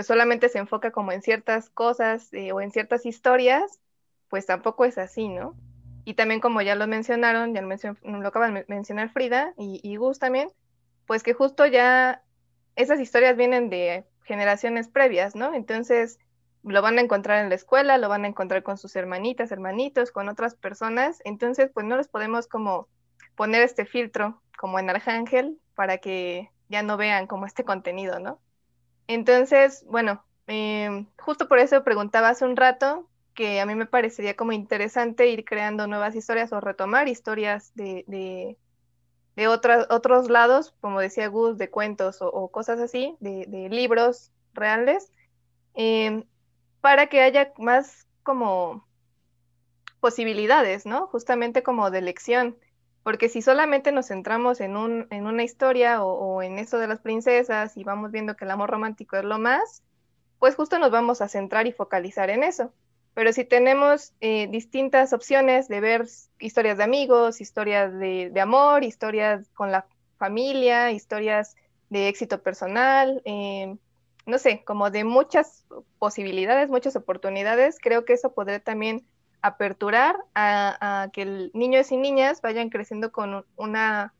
pues solamente se enfoca como en ciertas cosas eh, o en ciertas historias, pues tampoco es así, ¿no? Y también como ya lo mencionaron, ya lo, mencion lo acaban de mencionar Frida y, y Gus también, pues que justo ya esas historias vienen de generaciones previas, ¿no? Entonces lo van a encontrar en la escuela, lo van a encontrar con sus hermanitas, hermanitos, con otras personas, entonces pues no les podemos como poner este filtro como en Arcángel para que ya no vean como este contenido, ¿no? Entonces, bueno, em, justo por eso preguntaba hace un rato que a mí me parecería como interesante ir creando nuevas historias o retomar historias de, de, de otros lados, como decía Gus, de cuentos o, cosas así, de, de libros reales, em, para que haya más como posibilidades, ¿no? Justamente como de elección. Porque si solamente nos centramos en, un, en una historia o, en eso de las princesas y vamos viendo que el amor romántico es lo más, pues justo nos vamos a centrar y focalizar en eso. Pero si tenemos eh, distintas opciones de ver historias de amigos, historias de, amor, historias con la familia, historias de éxito personal, eh, no sé, como de muchas posibilidades, muchas oportunidades, creo que eso podría también aperturar a, que el niños y niñas vayan creciendo con una,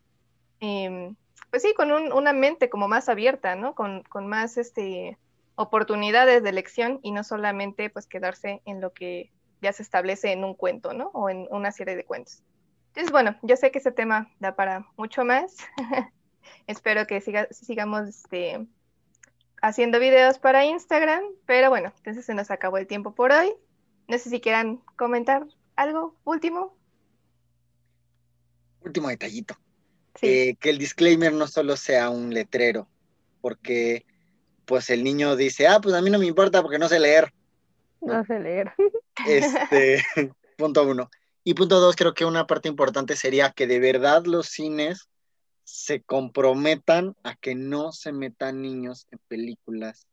em, pues sí, con una mente como más abierta, ¿no? Con, más este, oportunidades de elección y no solamente pues quedarse en lo que ya se establece en un cuento, ¿no? O en una serie de cuentos. Entonces, bueno, yo sé que ese tema da para mucho más. Espero que siga, sigamos este, haciendo videos para Instagram, pero bueno, entonces se nos acabó el tiempo por hoy. No sé si quieran comentar algo último. Último detallito. Eh, que el disclaimer no solo sea un letrero, porque pues el niño dice, ah, pues a mí no me importa porque no sé leer. No, sé leer. Este, punto uno. Y punto dos, creo que una parte importante sería que de verdad los cines se comprometan a que no se metan niños en películas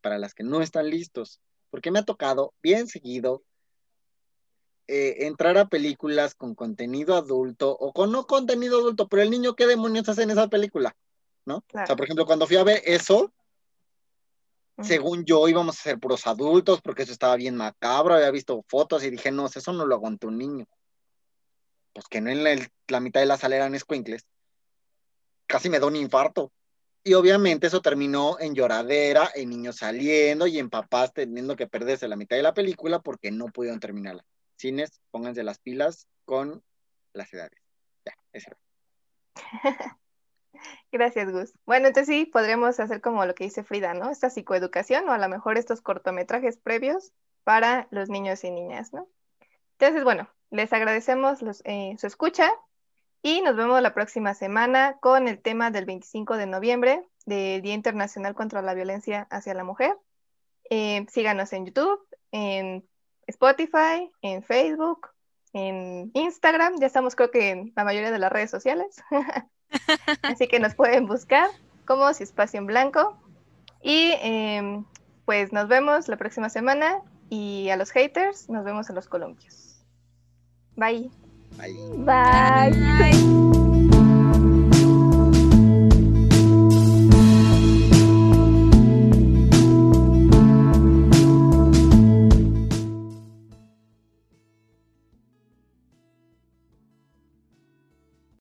para las que no están listos porque me ha tocado bien seguido eh, entrar a películas con contenido adulto o con no contenido adulto, pero el niño, ¿qué demonios hace en esa película? ¿No? O sea, por ejemplo, cuando fui a ver eso, según yo íbamos a ser puros adultos, porque eso estaba bien macabro, había visto fotos y dije, no, eso no lo aguanta un niño. Pues que no en la, la mitad de la sala eran escuincles. Casi me da un infarto. Y obviamente eso terminó en lloradera, en niños saliendo y en papás teniendo que perderse la mitad de la película porque no pudieron terminarla. Cines, pónganse las pilas con las edades. Ya, eso. Gracias, Gus. Bueno, entonces sí, podremos hacer como lo que dice Frida, ¿no? Esta psicoeducación o a lo mejor estos cortometrajes previos para los niños y niñas, ¿no? Entonces, bueno, les agradecemos eh, su escucha y nos vemos la próxima semana con el tema del 25 de noviembre, del Día Internacional contra la Violencia hacia la Mujer. Eh, síganos en YouTube, en Spotify, en Facebook, en Instagram. Ya estamos creo que en la mayoría de las redes sociales. Así que nos pueden buscar como Espacio en Blanco. Y em, pues nos vemos la próxima semana. Y a los haters, nos vemos en los columpios. Bye. Bye.